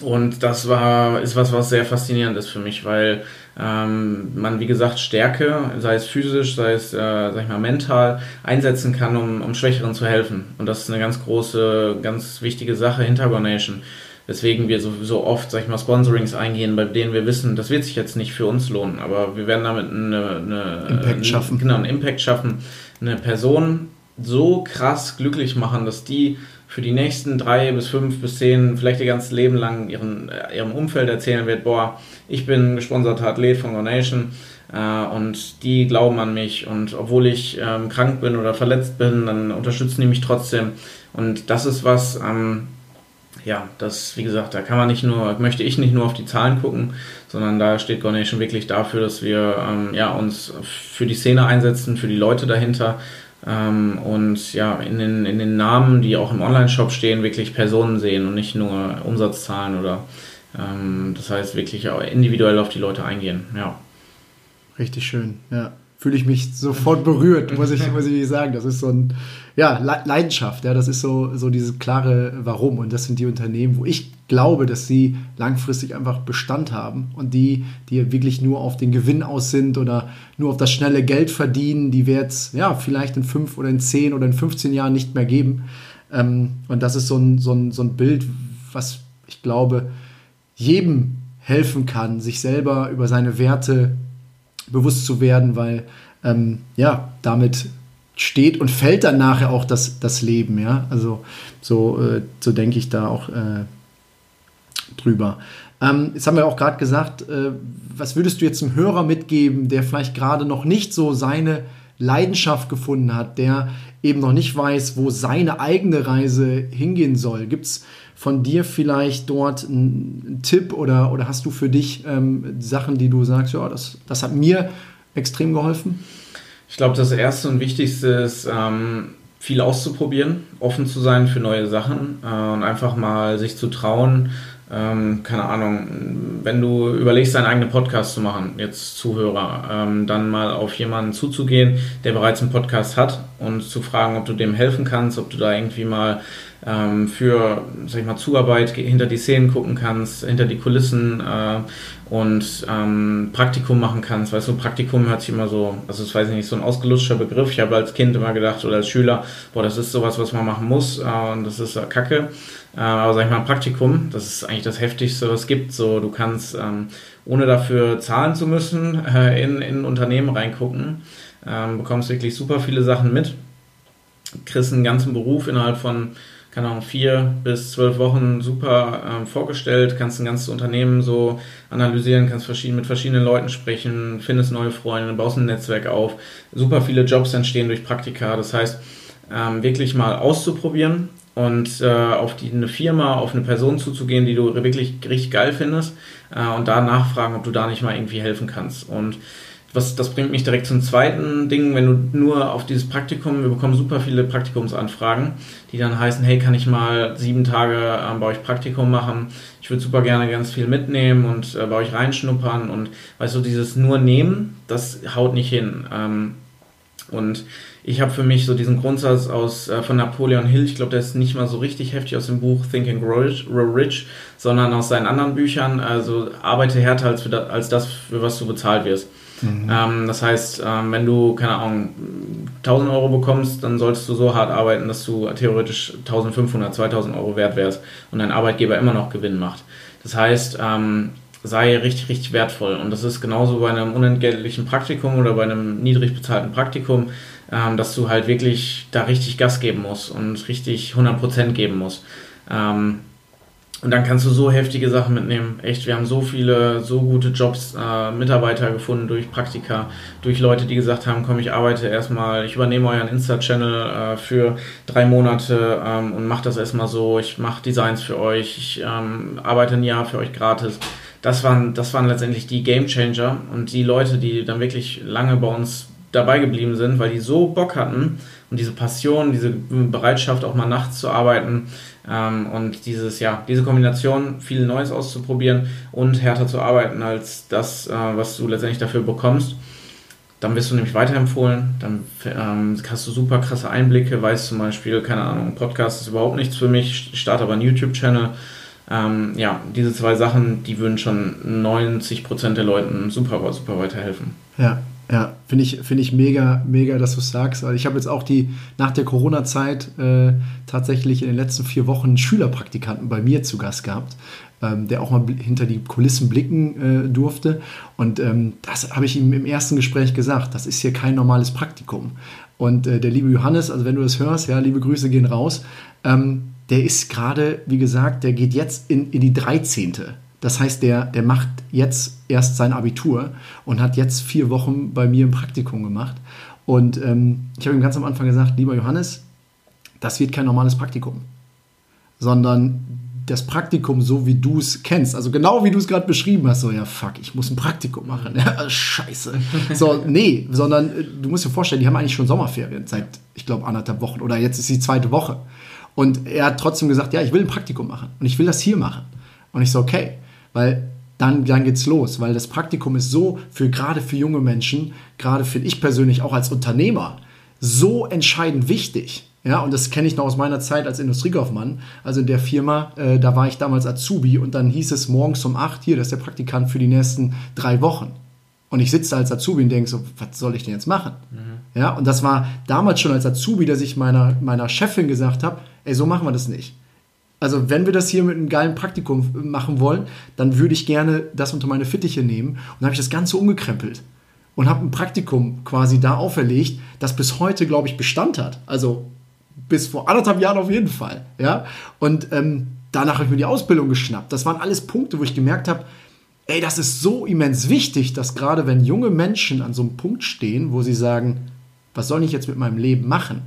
und das war, ist was, was sehr faszinierend ist für mich, weil ähm, man, wie gesagt, Stärke, sei es physisch, sei es, äh, sag ich mal, mental, einsetzen kann, um, um Schwächeren zu helfen. Und das ist eine ganz große, ganz wichtige Sache hinter Nation. Weswegen wir so, so oft, sag ich mal, Sponsorings eingehen, bei denen wir wissen, das wird sich jetzt nicht für uns lohnen, aber wir werden damit eine, eine Impact schaffen. Genau, einen Impact schaffen. Eine Person so krass glücklich machen, dass die für die nächsten drei bis fünf bis zehn, vielleicht ihr ganzes Leben lang ihren, äh, ihrem Umfeld erzählen wird, boah, ich bin gesponserter Athlet von Donation äh, und die glauben an mich und obwohl ich ähm, krank bin oder verletzt bin, dann unterstützen die mich trotzdem. Und das ist was, ähm, ja, das, wie gesagt, da kann man nicht nur, möchte ich nicht nur auf die Zahlen gucken, sondern da steht Gonation wirklich dafür, dass wir ähm, ja, uns für die Szene einsetzen, für die Leute dahinter ähm, und ja, in den, in den Namen, die auch im Online-Shop stehen, wirklich Personen sehen und nicht nur Umsatzzahlen oder ähm, das heißt wirklich individuell auf die Leute eingehen, ja. Richtig schön, ja fühle ich mich sofort berührt, muss ich, muss ich sagen. Das ist so ein, ja, Leidenschaft, ja, das ist so, so dieses klare Warum. Und das sind die Unternehmen, wo ich glaube, dass sie langfristig einfach Bestand haben und die, die wirklich nur auf den Gewinn aus sind oder nur auf das schnelle Geld verdienen, die wir jetzt, ja, vielleicht in fünf oder in zehn oder in 15 Jahren nicht mehr geben. Ähm, und das ist so ein, so, ein, so ein Bild, was ich glaube, jedem helfen kann, sich selber über seine Werte bewusst zu werden, weil ähm, ja, damit steht und fällt dann nachher auch das, das Leben, ja. Also so, äh, so denke ich da auch äh, drüber. Ähm, jetzt haben wir auch gerade gesagt, äh, was würdest du jetzt einem Hörer mitgeben, der vielleicht gerade noch nicht so seine Leidenschaft gefunden hat, der eben noch nicht weiß, wo seine eigene Reise hingehen soll? Gibt es von dir vielleicht dort einen Tipp oder, oder hast du für dich ähm, Sachen, die du sagst, ja, das, das hat mir extrem geholfen? Ich glaube, das Erste und Wichtigste ist, ähm, viel auszuprobieren, offen zu sein für neue Sachen äh, und einfach mal sich zu trauen. Ähm, keine Ahnung, wenn du überlegst, deinen eigenen Podcast zu machen, jetzt Zuhörer, ähm, dann mal auf jemanden zuzugehen, der bereits einen Podcast hat und zu fragen, ob du dem helfen kannst, ob du da irgendwie mal ähm, für, sag ich mal, Zuarbeit hinter die Szenen gucken kannst, hinter die Kulissen äh, und ähm, Praktikum machen kannst. Weißt du, Praktikum hört sich immer so, also das weiß ich nicht, so ein ausgelutschter Begriff. Ich habe als Kind immer gedacht oder als Schüler, boah, das ist sowas, was man machen muss äh, und das ist äh, Kacke. Äh, aber sag ich mal, ein Praktikum, das ist eigentlich das Heftigste, was es gibt. So, du kannst, ähm, ohne dafür zahlen zu müssen, äh, in, in Unternehmen reingucken, ähm, bekommst wirklich super viele Sachen mit, kriegst einen ganzen Beruf innerhalb von keine Ahnung, vier bis zwölf Wochen super ähm, vorgestellt, kannst ein ganzes Unternehmen so analysieren, kannst verschieden, mit verschiedenen Leuten sprechen, findest neue Freunde, baust ein Netzwerk auf. Super viele Jobs entstehen durch Praktika. Das heißt, ähm, wirklich mal auszuprobieren und äh, auf die, eine Firma, auf eine Person zuzugehen, die du wirklich richtig geil findest äh, und da nachfragen, ob du da nicht mal irgendwie helfen kannst. Und was, das bringt mich direkt zum zweiten Ding, wenn du nur auf dieses Praktikum, wir bekommen super viele Praktikumsanfragen, die dann heißen, hey, kann ich mal sieben Tage äh, bei euch Praktikum machen? Ich würde super gerne ganz viel mitnehmen und äh, bei euch reinschnuppern und weißt du, dieses nur nehmen, das haut nicht hin. Ähm, und ich habe für mich so diesen Grundsatz aus äh, von Napoleon Hill, ich glaube, der ist nicht mal so richtig heftig aus dem Buch Think and Grow Rich, Grow Rich sondern aus seinen anderen Büchern. Also arbeite härter als, das, als das, für was du bezahlt wirst. Mhm. Ähm, das heißt, ähm, wenn du, keine Ahnung, 1000 Euro bekommst, dann solltest du so hart arbeiten, dass du theoretisch 1500, 2000 Euro wert wärst und dein Arbeitgeber immer noch Gewinn macht. Das heißt, ähm, sei richtig, richtig wertvoll. Und das ist genauso bei einem unentgeltlichen Praktikum oder bei einem niedrig bezahlten Praktikum, ähm, dass du halt wirklich da richtig Gas geben musst und richtig 100% geben musst. Ähm, und dann kannst du so heftige Sachen mitnehmen. Echt, wir haben so viele, so gute Jobs, äh, Mitarbeiter gefunden durch Praktika, durch Leute, die gesagt haben, komm, ich arbeite erstmal, ich übernehme euren Insta-Channel äh, für drei Monate ähm, und mache das erstmal so. Ich mache Designs für euch, ich ähm, arbeite ein Jahr für euch gratis. Das waren, das waren letztendlich die Game Changer und die Leute, die dann wirklich lange bei uns dabei geblieben sind, weil die so Bock hatten und diese Passion, diese Bereitschaft auch mal nachts zu arbeiten, und dieses, ja, diese Kombination, viel Neues auszuprobieren und härter zu arbeiten als das, äh, was du letztendlich dafür bekommst, dann wirst du nämlich weiterempfohlen, dann ähm, hast du super krasse Einblicke, weißt zum Beispiel, keine Ahnung, Podcast ist überhaupt nichts für mich, ich starte aber einen YouTube-Channel. Ähm, ja, diese zwei Sachen, die würden schon 90% der Leuten super, super weiterhelfen. Ja, ja, finde ich, find ich mega, mega, dass du es sagst. Also ich habe jetzt auch die nach der Corona-Zeit äh, tatsächlich in den letzten vier Wochen einen Schülerpraktikanten bei mir zu Gast gehabt, ähm, der auch mal hinter die Kulissen blicken äh, durfte. Und ähm, das habe ich ihm im ersten Gespräch gesagt. Das ist hier kein normales Praktikum. Und äh, der liebe Johannes, also wenn du das hörst, ja, liebe Grüße gehen raus. Ähm, der ist gerade, wie gesagt, der geht jetzt in, in die 13. Das heißt, der, der macht jetzt erst sein Abitur und hat jetzt vier Wochen bei mir ein Praktikum gemacht. Und ähm, ich habe ihm ganz am Anfang gesagt, lieber Johannes, das wird kein normales Praktikum, sondern das Praktikum, so wie du es kennst, also genau wie du es gerade beschrieben hast, so, ja, fuck, ich muss ein Praktikum machen. Ja, scheiße. So, nee, sondern äh, du musst dir vorstellen, die haben eigentlich schon Sommerferien seit, ich glaube, anderthalb Wochen oder jetzt ist die zweite Woche. Und er hat trotzdem gesagt, ja, ich will ein Praktikum machen und ich will das hier machen. Und ich so, okay, weil dann, dann geht's los, weil das Praktikum ist so für gerade für junge Menschen, gerade für ich persönlich auch als Unternehmer, so entscheidend wichtig. Ja, und das kenne ich noch aus meiner Zeit als Industriekaufmann. Also in der Firma, äh, da war ich damals Azubi und dann hieß es morgens um acht hier, das ist der Praktikant für die nächsten drei Wochen. Und ich sitze als Azubi und denke so, was soll ich denn jetzt machen? Mhm. Ja, und das war damals schon als Azubi, dass ich meiner, meiner Chefin gesagt habe, ey, so machen wir das nicht. Also wenn wir das hier mit einem geilen Praktikum machen wollen, dann würde ich gerne das unter meine Fittiche nehmen. Und dann habe ich das Ganze umgekrempelt und habe ein Praktikum quasi da auferlegt, das bis heute, glaube ich, Bestand hat. Also bis vor anderthalb Jahren auf jeden Fall. Ja? Und ähm, danach habe ich mir die Ausbildung geschnappt. Das waren alles Punkte, wo ich gemerkt habe, ey, das ist so immens wichtig, dass gerade wenn junge Menschen an so einem Punkt stehen, wo sie sagen, was soll ich jetzt mit meinem Leben machen?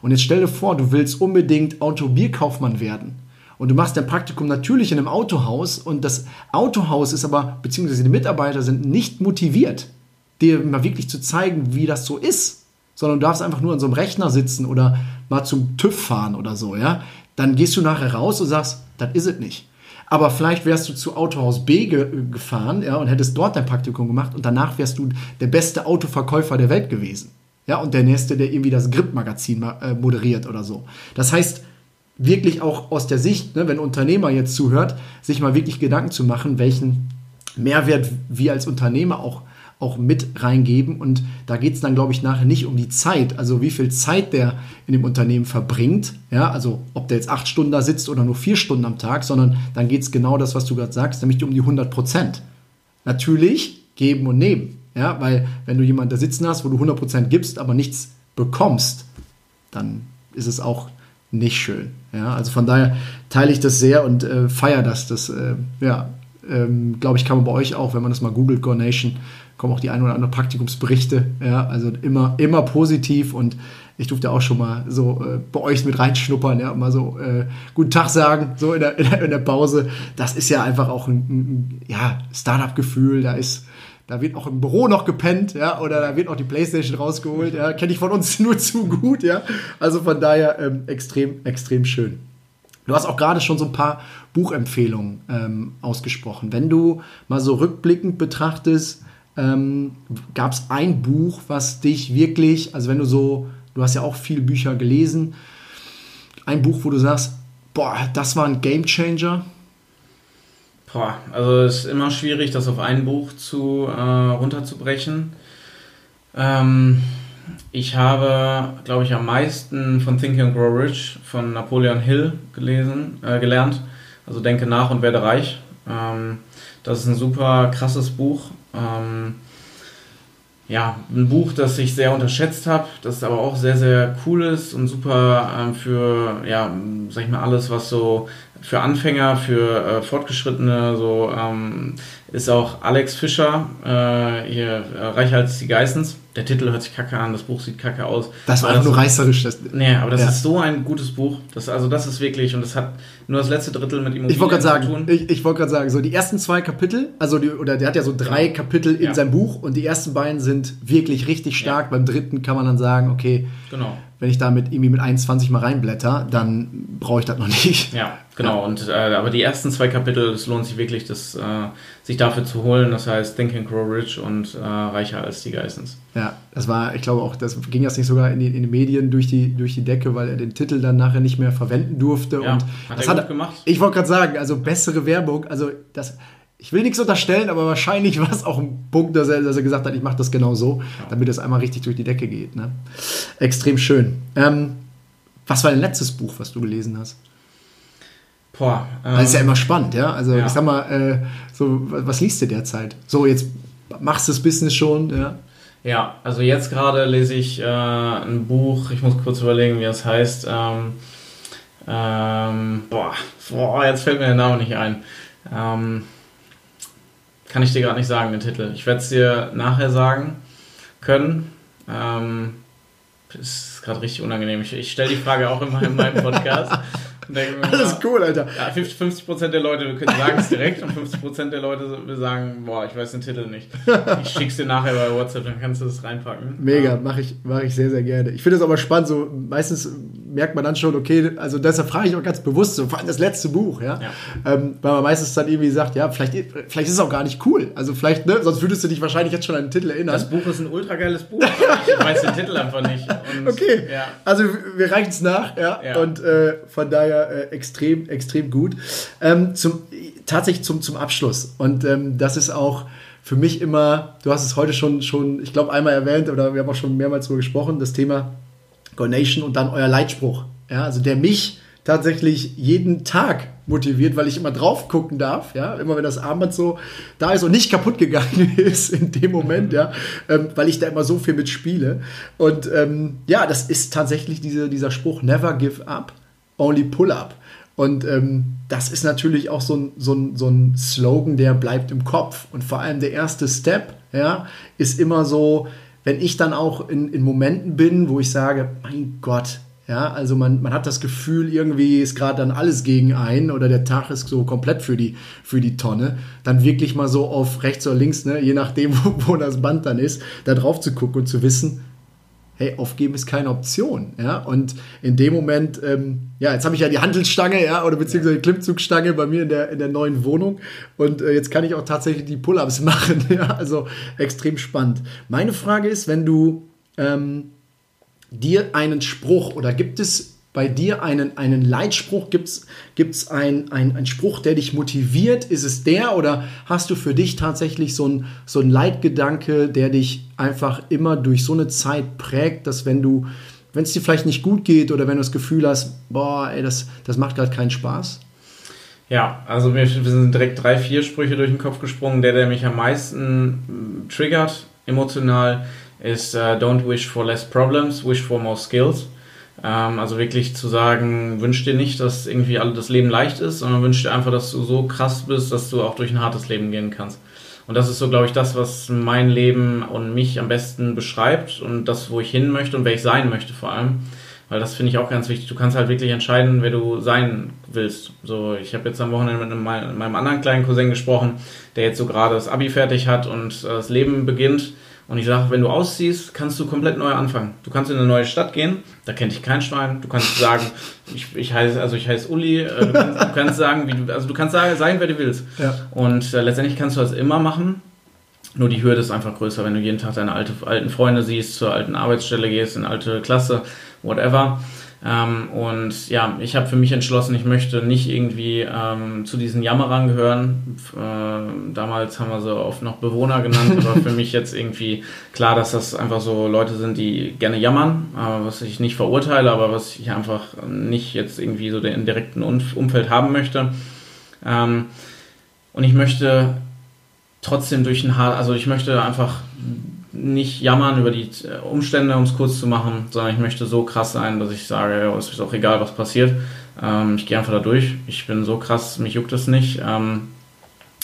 Und jetzt stell dir vor, du willst unbedingt Autobierkaufmann werden. Und du machst dein Praktikum natürlich in einem Autohaus und das Autohaus ist aber, beziehungsweise die Mitarbeiter sind nicht motiviert, dir mal wirklich zu zeigen, wie das so ist, sondern du darfst einfach nur an so einem Rechner sitzen oder mal zum TÜV fahren oder so, ja. Dann gehst du nachher raus und sagst, das ist es nicht. Aber vielleicht wärst du zu Autohaus B ge gefahren ja, und hättest dort dein Praktikum gemacht und danach wärst du der beste Autoverkäufer der Welt gewesen. Ja, und der Nächste, der irgendwie das Grip-Magazin äh, moderiert oder so. Das heißt, wirklich auch aus der Sicht, ne, wenn Unternehmer jetzt zuhört, sich mal wirklich Gedanken zu machen, welchen Mehrwert wir als Unternehmer auch, auch mit reingeben. Und da geht es dann, glaube ich, nachher nicht um die Zeit, also wie viel Zeit der in dem Unternehmen verbringt, ja, also ob der jetzt acht Stunden da sitzt oder nur vier Stunden am Tag, sondern dann geht es genau das, was du gerade sagst, nämlich um die 100 Prozent. Natürlich geben und nehmen. Ja, weil wenn du jemanden da sitzen hast, wo du 100% gibst, aber nichts bekommst, dann ist es auch nicht schön. Ja, also von daher teile ich das sehr und äh, feiere das. Das, äh, ja, ähm, glaube ich, kann man bei euch auch, wenn man das mal googelt, Go Nation, kommen auch die ein oder anderen Praktikumsberichte. Ja, also immer, immer positiv und ich durfte auch schon mal so äh, bei euch mit reinschnuppern, ja, mal so äh, guten Tag sagen, so in der, in der, in der Pause. Das ist ja einfach auch ein, ein ja, Startup-Gefühl, da ist da wird auch im Büro noch gepennt, ja, oder da wird auch die Playstation rausgeholt, ja, kenne ich von uns nur zu gut, ja. Also von daher ähm, extrem, extrem schön. Du hast auch gerade schon so ein paar Buchempfehlungen ähm, ausgesprochen. Wenn du mal so rückblickend betrachtest, ähm, gab es ein Buch, was dich wirklich, also wenn du so, du hast ja auch viele Bücher gelesen, ein Buch, wo du sagst, boah, das war ein Game Changer, Boah, also es ist immer schwierig, das auf ein Buch zu äh, runterzubrechen. Ähm, ich habe, glaube ich, am meisten von Think and Grow Rich von Napoleon Hill gelesen, äh, gelernt. Also Denke nach und werde reich. Ähm, das ist ein super krasses Buch. Ähm, ja, ein Buch, das ich sehr unterschätzt habe, das aber auch sehr, sehr cool ist und super ähm, für, ja, sag ich mal, alles, was so für Anfänger, für äh, Fortgeschrittene, so ähm, ist auch Alex Fischer, äh, hier äh, Reicher als die Geissens. Der Titel hört sich kacke an, das Buch sieht kacke aus. Das war einfach nur reißerisch. Das, nee, aber das ja. ist so ein gutes Buch. Das, also das ist wirklich, und das hat nur das letzte Drittel mit Immobilien ich wollte gerade sagen, Ich, ich wollte gerade sagen, so die ersten zwei Kapitel, also die, oder der hat ja so drei genau. Kapitel in ja. seinem Buch und die ersten beiden sind wirklich richtig stark. Ja. Beim dritten kann man dann sagen, okay, genau wenn ich da mit irgendwie mit 21 mal reinblätter, dann brauche ich das noch nicht. Ja, genau. Ja. Und äh, aber die ersten zwei Kapitel, es lohnt sich wirklich, das, äh, sich dafür zu holen. Das heißt Think and Grow Rich und äh, reicher als die Geissens. Ja, das war, ich glaube auch, das ging jetzt nicht sogar in die, in die Medien durch die, durch die Decke, weil er den Titel dann nachher nicht mehr verwenden durfte. Ja, und hat das er hat, gemacht. Ich wollte gerade sagen, also bessere Werbung, also das ich will nichts unterstellen, aber wahrscheinlich war es auch ein Punkt, dass er, dass er gesagt hat, ich mache das genau so, damit es einmal richtig durch die Decke geht. Ne? Extrem schön. Ähm, was war dein letztes Buch, was du gelesen hast? Boah. Ähm, das ist ja immer spannend, ja. Also ja. ich sag mal, äh, so, was liest du derzeit? So, jetzt machst du das Business schon, ja. Ja, also jetzt gerade lese ich äh, ein Buch, ich muss kurz überlegen, wie das heißt. Ähm, ähm, boah, boah, jetzt fällt mir der Name nicht ein. Ähm, kann ich dir gerade nicht sagen, den Titel. Ich werde es dir nachher sagen können. Ähm, ist gerade richtig unangenehm. Ich, ich stelle die Frage auch immer in meinem Podcast. Alles cool, Alter. Ja, 50%, 50 der Leute sagen es direkt und 50% der Leute sagen, boah, ich weiß den Titel nicht. Ich schick's dir nachher bei WhatsApp, dann kannst du das reinpacken. Mega, mache ich, mach ich sehr, sehr gerne. Ich finde es aber spannend, so meistens merkt man dann schon, okay, also deshalb frage ich auch ganz bewusst so, vor allem das letzte Buch, ja. ja. Ähm, weil man meistens dann irgendwie sagt, ja, vielleicht, vielleicht ist es auch gar nicht cool. Also vielleicht, ne, sonst würdest du dich wahrscheinlich jetzt schon an den Titel erinnern. Das Buch ist ein ultra geiles Buch, ich weiß den Titel einfach nicht. Und, okay, ja. also wir reichen es nach, ja, ja. und äh, von daher äh, extrem, extrem gut. Ähm, zum, tatsächlich zum, zum Abschluss und ähm, das ist auch für mich immer, du hast es heute schon, schon ich glaube, einmal erwähnt oder wir haben auch schon mehrmals darüber gesprochen, das Thema Go Nation und dann euer Leitspruch. Ja, also der mich tatsächlich jeden Tag motiviert, weil ich immer drauf gucken darf, ja, immer wenn das Armband so da ist und nicht kaputt gegangen ist in dem Moment, ja, ähm, weil ich da immer so viel mitspiele. Und ähm, ja, das ist tatsächlich diese, dieser Spruch, never give up, only pull up. Und ähm, das ist natürlich auch so ein, so, ein, so ein Slogan, der bleibt im Kopf. Und vor allem der erste Step, ja, ist immer so, wenn ich dann auch in, in Momenten bin, wo ich sage, mein Gott, ja, also man, man hat das Gefühl, irgendwie ist gerade dann alles gegen einen oder der Tag ist so komplett für die, für die Tonne, dann wirklich mal so auf rechts oder links, ne, je nachdem, wo, wo das Band dann ist, da drauf zu gucken und zu wissen, hey, aufgeben ist keine Option. Ja? Und in dem Moment, ähm, ja, jetzt habe ich ja die Handelsstange, ja, oder beziehungsweise die Klimmzugstange bei mir in der, in der neuen Wohnung. Und äh, jetzt kann ich auch tatsächlich die Pull-Ups machen. Ja? Also extrem spannend. Meine Frage ist, wenn du ähm, dir einen Spruch oder gibt es bei dir einen, einen Leitspruch? Gibt es einen ein Spruch, der dich motiviert? Ist es der oder hast du für dich tatsächlich so einen so Leitgedanke, der dich einfach immer durch so eine Zeit prägt, dass wenn du, wenn es dir vielleicht nicht gut geht oder wenn du das Gefühl hast, boah, ey, das, das macht gerade keinen Spaß? Ja, also mir sind direkt drei, vier Sprüche durch den Kopf gesprungen. Der, der mich am meisten triggert, emotional, ist uh, Don't wish for less problems, wish for more skills. Ähm, also wirklich zu sagen, wünsch dir nicht, dass irgendwie alle das Leben leicht ist, sondern wünsch dir einfach, dass du so krass bist, dass du auch durch ein hartes Leben gehen kannst. Und das ist so, glaube ich, das, was mein Leben und mich am besten beschreibt und das, wo ich hin möchte und wer ich sein möchte vor allem. Weil das finde ich auch ganz wichtig. Du kannst halt wirklich entscheiden, wer du sein willst. So, ich habe jetzt am Wochenende mit meinem anderen kleinen Cousin gesprochen, der jetzt so gerade das Abi fertig hat und das Leben beginnt. Und ich sage, wenn du ausziehst, kannst du komplett neu anfangen. Du kannst in eine neue Stadt gehen, da kennt dich kein Schwein. Du kannst sagen, ich, ich heiße, also ich heiße Uli. Äh, du, kannst, du, kannst, sagen, wie du, also du kannst sagen, sein, wer du willst. Ja. Und äh, letztendlich kannst du das immer machen. Nur die Hürde ist einfach größer, wenn du jeden Tag deine alte, alten Freunde siehst, zur alten Arbeitsstelle gehst, in eine alte Klasse, whatever. Ähm, und ja, ich habe für mich entschlossen, ich möchte nicht irgendwie ähm, zu diesen Jammerern gehören. Äh, damals haben wir sie oft noch Bewohner genannt, aber für mich jetzt irgendwie klar, dass das einfach so Leute sind, die gerne jammern, äh, was ich nicht verurteile, aber was ich einfach nicht jetzt irgendwie so den direkten Umfeld haben möchte. Ähm, und ich möchte trotzdem durch ein Haar, also ich möchte einfach nicht jammern über die äh, Umstände, um es kurz zu machen, sondern ich möchte so krass sein, dass ich sage, es ist auch egal, was passiert. Ähm, ich gehe einfach da durch. Ich bin so krass, mich juckt es nicht. Ähm,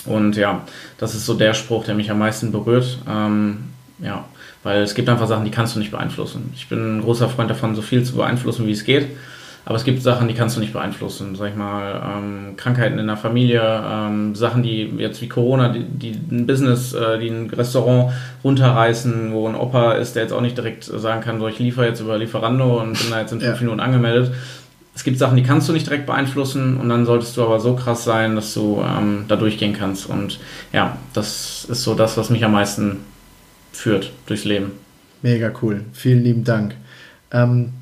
und ja, das ist so der Spruch, der mich am meisten berührt. Ähm, ja, weil es gibt einfach Sachen, die kannst du nicht beeinflussen. Ich bin ein großer Freund davon, so viel zu beeinflussen, wie es geht. Aber es gibt Sachen, die kannst du nicht beeinflussen. Sag ich mal, ähm, Krankheiten in der Familie, ähm, Sachen, die jetzt wie Corona, die, die ein Business, äh, die ein Restaurant runterreißen, wo ein Opa ist, der jetzt auch nicht direkt sagen kann, so ich liefere jetzt über Lieferando und bin da jetzt in fünf ja. Minuten angemeldet. Es gibt Sachen, die kannst du nicht direkt beeinflussen und dann solltest du aber so krass sein, dass du ähm, da durchgehen kannst. Und ja, das ist so das, was mich am meisten führt durchs Leben. Mega cool. Vielen lieben Dank. Ähm,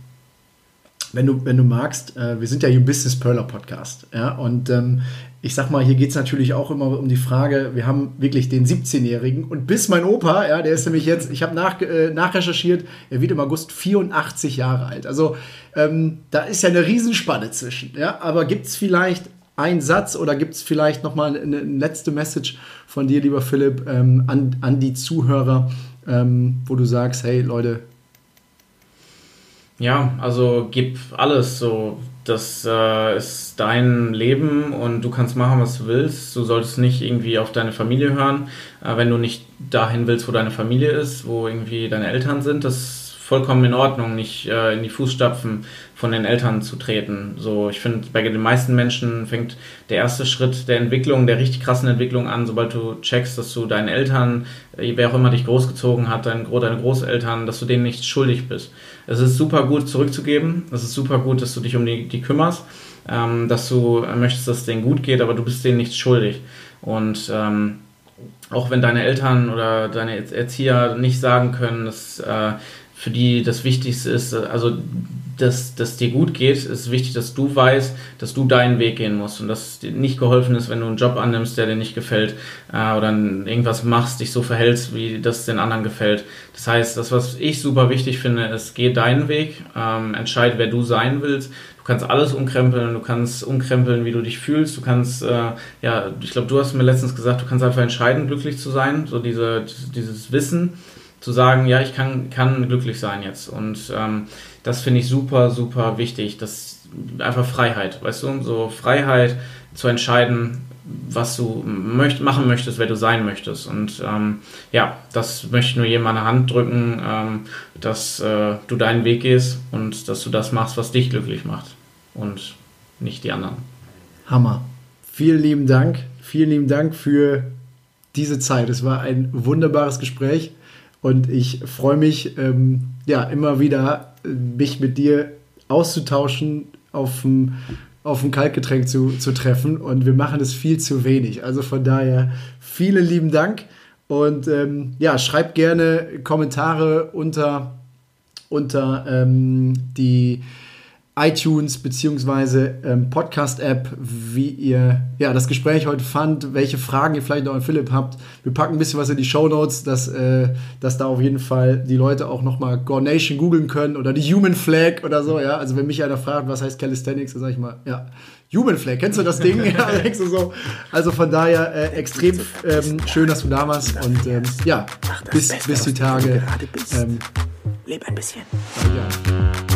wenn du, wenn du magst, äh, wir sind ja hier Business Perler Podcast. Ja? Und ähm, ich sag mal, hier geht es natürlich auch immer um die Frage, wir haben wirklich den 17-Jährigen und bis mein Opa, ja, der ist nämlich jetzt, ich habe nach, äh, nachrecherchiert, er wird im August 84 Jahre alt. Also ähm, da ist ja eine Riesenspanne zwischen. Ja? Aber gibt es vielleicht einen Satz oder gibt es vielleicht nochmal eine, eine letzte Message von dir, lieber Philipp, ähm, an, an die Zuhörer, ähm, wo du sagst, hey Leute. Ja, also gib alles so. Das äh, ist dein Leben und du kannst machen, was du willst. Du solltest nicht irgendwie auf deine Familie hören, äh, wenn du nicht dahin willst, wo deine Familie ist, wo irgendwie deine Eltern sind. Das vollkommen in Ordnung, nicht äh, in die Fußstapfen von den Eltern zu treten. So, ich finde, bei den meisten Menschen fängt der erste Schritt der Entwicklung, der richtig krassen Entwicklung an, sobald du checkst, dass du deinen Eltern, äh, wer auch immer dich großgezogen hat, dein, deine Großeltern, dass du denen nicht schuldig bist. Es ist super gut zurückzugeben. Es ist super gut, dass du dich um die, die kümmerst, ähm, dass du möchtest, dass es denen gut geht, aber du bist denen nichts schuldig. Und ähm, auch wenn deine Eltern oder deine Erzieher nicht sagen können, dass äh, für die das Wichtigste ist, also dass dass dir gut geht, ist wichtig, dass du weißt, dass du deinen Weg gehen musst und dass dir nicht geholfen ist, wenn du einen Job annimmst, der dir nicht gefällt äh, oder irgendwas machst, dich so verhältst, wie das den anderen gefällt. Das heißt, das, was ich super wichtig finde, ist, geh deinen Weg, ähm, entscheide, wer du sein willst. Du kannst alles umkrempeln, du kannst umkrempeln, wie du dich fühlst, du kannst, äh, ja, ich glaube, du hast mir letztens gesagt, du kannst einfach entscheiden, glücklich zu sein, so diese, dieses Wissen zu sagen, ja, ich kann, kann glücklich sein jetzt. Und ähm, das finde ich super, super wichtig. Das einfach Freiheit, weißt du, so Freiheit zu entscheiden, was du möcht, machen möchtest, wer du sein möchtest. Und ähm, ja, das möchte ich nur jedem an der Hand drücken, ähm, dass äh, du deinen Weg gehst und dass du das machst, was dich glücklich macht und nicht die anderen. Hammer. Vielen lieben Dank. Vielen lieben Dank für diese Zeit. Es war ein wunderbares Gespräch. Und ich freue mich, ähm, ja, immer wieder äh, mich mit dir auszutauschen, auf ein, auf ein Kaltgetränk zu, zu treffen. Und wir machen es viel zu wenig. Also von daher vielen lieben Dank. Und ähm, ja, schreibt gerne Kommentare unter, unter ähm, die iTunes beziehungsweise ähm, Podcast-App, wie ihr ja, das Gespräch heute fand, welche Fragen ihr vielleicht noch an Philipp habt. Wir packen ein bisschen was in die Show Notes, dass, äh, dass da auf jeden Fall die Leute auch nochmal Gornation googeln können oder die Human Flag oder so. Ja, also wenn mich einer fragt, was heißt Calisthenics, dann sage ich mal, ja, Human Flag, kennst du das Ding? ja, Alex und so. Also von daher äh, extrem ähm, schön, dass du da warst und ähm, ja, bis, bis die Tage. Ähm, Leb ein bisschen. Ja.